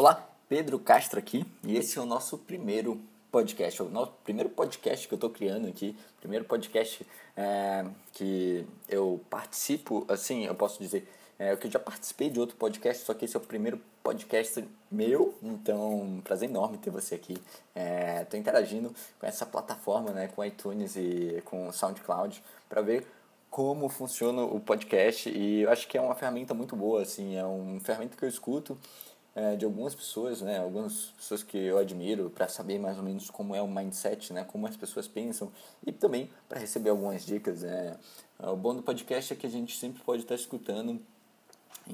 Olá, Pedro Castro aqui e esse é o nosso primeiro podcast, o nosso primeiro podcast que eu estou criando aqui, primeiro podcast é, que eu participo, assim, eu posso dizer, é, que eu já participei de outro podcast, só que esse é o primeiro podcast meu, então um prazer enorme ter você aqui. Estou é, interagindo com essa plataforma, né, com iTunes e com SoundCloud para ver como funciona o podcast e eu acho que é uma ferramenta muito boa, assim, é uma ferramenta que eu escuto é, de algumas pessoas, né, algumas pessoas que eu admiro para saber mais ou menos como é o mindset, né, como as pessoas pensam e também para receber algumas dicas. Né. O bom do podcast é que a gente sempre pode estar escutando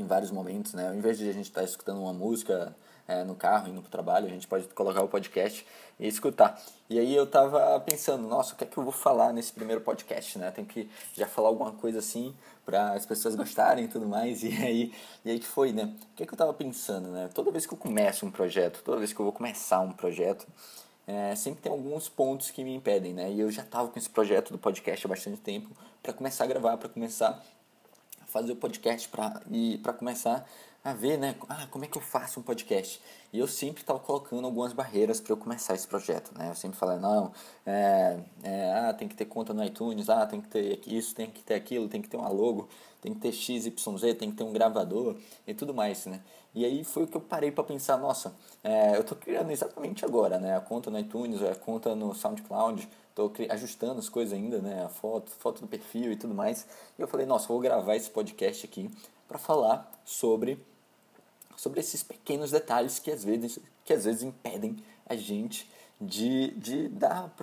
em vários momentos, né, ao invés de a gente estar escutando uma música é, no carro, indo para o trabalho, a gente pode colocar o podcast e escutar. E aí eu tava pensando, nossa, o que é que eu vou falar nesse primeiro podcast, né? Tem que já falar alguma coisa assim para as pessoas gostarem e tudo mais. E aí, e aí que foi, né? O que é que eu tava pensando, né? Toda vez que eu começo um projeto, toda vez que eu vou começar um projeto, é, sempre tem alguns pontos que me impedem, né? E eu já tava com esse projeto do podcast há bastante tempo para começar a gravar, para começar fazer o podcast para e para começar a ver, né? Ah, como é que eu faço um podcast? E eu sempre estava colocando algumas barreiras para eu começar esse projeto, né? Eu sempre falei, não, é, é, ah, tem que ter conta no iTunes, ah, tem que ter isso, tem que ter aquilo, tem que ter uma logo, tem que ter XYZ, tem que ter um gravador e tudo mais, né? E aí foi o que eu parei para pensar, nossa, é, eu estou criando exatamente agora, né? A conta no iTunes, a conta no SoundCloud, estou ajustando as coisas ainda, né? A foto, foto do perfil e tudo mais. E eu falei, nossa, vou gravar esse podcast aqui para falar sobre sobre esses pequenos detalhes que às vezes, que às vezes impedem a gente de, de dar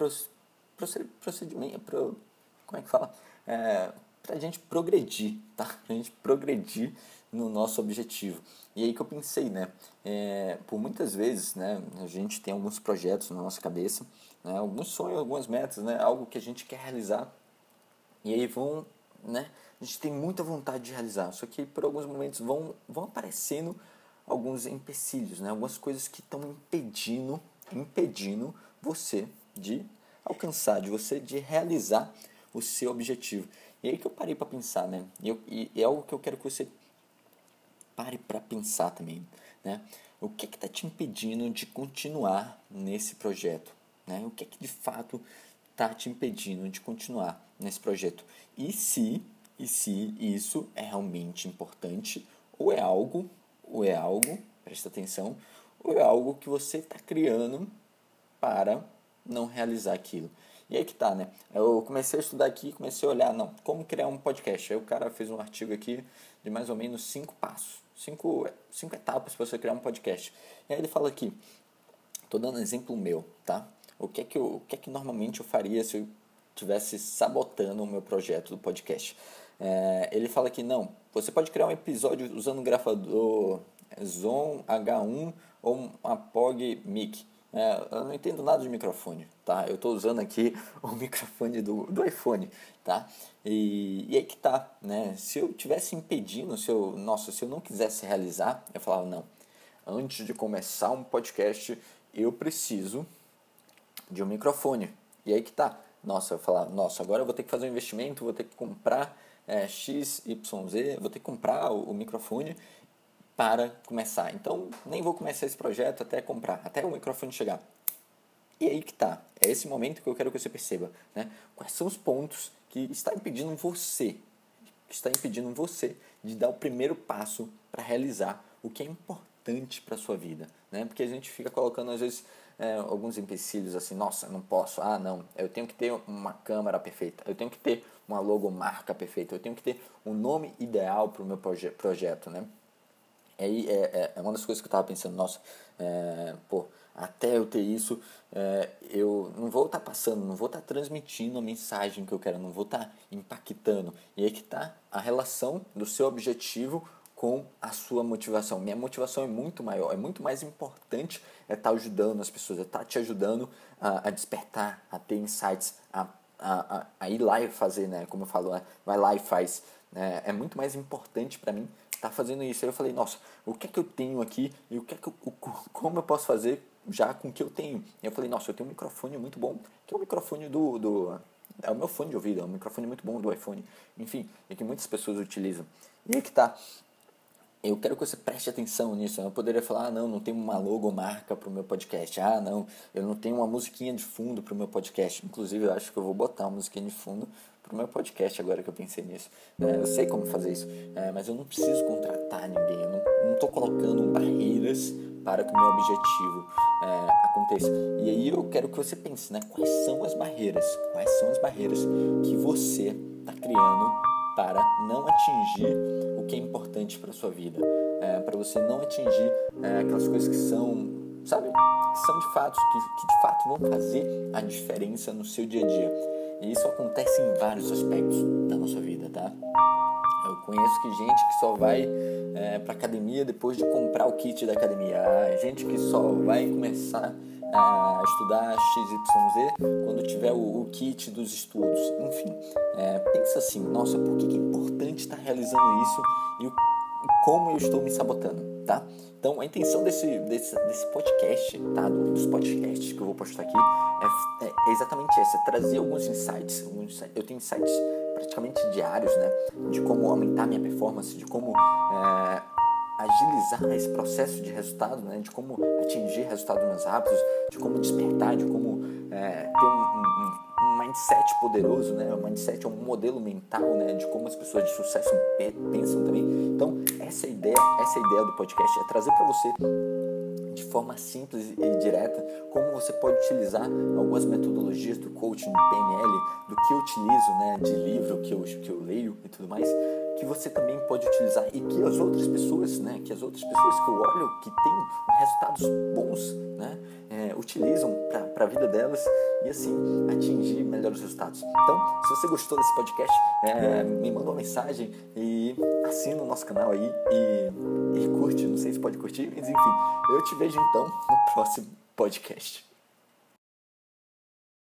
procedimento, pro, como é que fala? É, para a gente progredir, tá? Para a gente progredir no nosso objetivo. E aí que eu pensei, né? É, por muitas vezes, né? A gente tem alguns projetos na nossa cabeça, né? Alguns sonhos, algumas metas, né? Algo que a gente quer realizar. E aí vão, né? A gente tem muita vontade de realizar, só que por alguns momentos vão, vão aparecendo alguns empecilhos, né? algumas coisas que estão impedindo, impedindo você de alcançar, de você de realizar o seu objetivo. E aí que eu parei para pensar, né? E, eu, e é algo que eu quero que você pare para pensar também, né? O que está te impedindo de continuar nesse projeto? Né? O que, que de fato está te impedindo de continuar nesse projeto? E se, e se isso é realmente importante ou é algo ou é algo, presta atenção, ou é algo que você está criando para não realizar aquilo. E aí que tá, né? Eu comecei a estudar aqui, comecei a olhar, não, como criar um podcast. Aí o cara fez um artigo aqui de mais ou menos cinco passos, cinco, cinco etapas para você criar um podcast. E aí ele fala aqui, tô dando um exemplo meu, tá? O que é que, eu, o que, é que normalmente eu faria se eu estivesse sabotando o meu projeto do podcast? É, ele fala que não, você pode criar um episódio usando um grafador Zoom H1 ou uma POG Mic. É, eu não entendo nada de microfone, tá? Eu estou usando aqui o microfone do, do iPhone, tá? E, e aí que tá, né? Se eu tivesse impedindo, se eu, nossa, se eu não quisesse realizar, eu falava, não, antes de começar um podcast, eu preciso de um microfone. E aí que tá, nossa, eu falava, nossa, agora eu vou ter que fazer um investimento, vou ter que comprar é, XYZ, vou ter que comprar o, o microfone para começar. Então, nem vou começar esse projeto até comprar, até o microfone chegar. E aí que tá. É esse momento que eu quero que você perceba, né? Quais são os pontos que está impedindo você, que está impedindo você de dar o primeiro passo para realizar o que é importante para sua vida, né? Porque a gente fica colocando às vezes é, alguns empecilhos assim, nossa, não posso, ah não, eu tenho que ter uma câmera perfeita, eu tenho que ter uma logomarca perfeita, eu tenho que ter um nome ideal para o meu proje projeto, né? Aí é, é, é, uma das coisas que eu estava pensando, nossa, é, pô, até eu ter isso, é, eu não vou estar tá passando, não vou estar tá transmitindo a mensagem que eu quero, não vou estar tá impactando. E aí que está a relação do seu objetivo com a sua motivação. Minha motivação é muito maior, é muito mais importante é estar tá ajudando as pessoas, é estar tá te ajudando a, a despertar, a ter insights, a, a, a, ir lá e fazer, né? Como eu falo, vai lá e faz. Né? É muito mais importante para mim estar tá fazendo isso. Aí eu falei, nossa, o que é que eu tenho aqui e o que é que eu, como eu posso fazer já com o que eu tenho? E eu falei, nossa, eu tenho um microfone muito bom, que é o microfone do, do é o meu fone de ouvido, é um microfone muito bom do iPhone, enfim, e que muitas pessoas utilizam. E aí que tá, eu quero que você preste atenção nisso. Eu poderia falar, ah, não, não tem uma logomarca para o meu podcast. Ah, não, eu não tenho uma musiquinha de fundo para o meu podcast. Inclusive, eu acho que eu vou botar uma musiquinha de fundo para o meu podcast agora que eu pensei nisso. É, eu sei como fazer isso, é, mas eu não preciso contratar ninguém. Eu não estou colocando barreiras para que o meu objetivo é, aconteça. E aí eu quero que você pense, né? Quais são as barreiras? Quais são as barreiras que você está criando para não atingir o que é importante para sua vida, é, para você não atingir é, aquelas coisas que são, sabe, que são de fato, que, que de fato vão fazer a diferença no seu dia a dia. E isso acontece em vários aspectos da nossa vida, tá? Eu conheço que gente que só vai é, para academia depois de comprar o kit da academia, ah, gente que só vai começar a estudar XYZ quando tiver o, o kit dos estudos. Enfim, é, pensa assim, nossa, por que, é importante estar realizando isso e, o, como eu estou me sabotando, tá? Então, a intenção desse, desse, desse podcast, tá? Dos podcasts que eu vou postar aqui é, é exatamente essa, é trazer alguns insights, alguns, eu tenho insights praticamente diários, né? De como aumentar minha performance, de como é, agilizar esse processo de resultado, né, de como atingir resultados mais rápidos, de como despertar, de como é, ter um, um, um, mindset poderoso, né, o mindset é um modelo mental, né, de como as pessoas de sucesso pensam também. Então, essa é ideia, essa é ideia do podcast é trazer para você de forma simples e direta como você pode utilizar algumas metodologias do coaching, do PNL, do que eu utilizo, né, de livro que eu, que eu leio e tudo mais, que você também pode utilizar e que as outras pessoas, né, que as outras pessoas que eu olho que têm resultados bons, né, é, utilizam para a vida delas e assim atingir melhores resultados. Então, se você gostou desse podcast, é, me manda uma mensagem e assina o nosso canal aí e, e curte. Não sei se pode curtir, mas enfim, eu te vejo então no próximo podcast.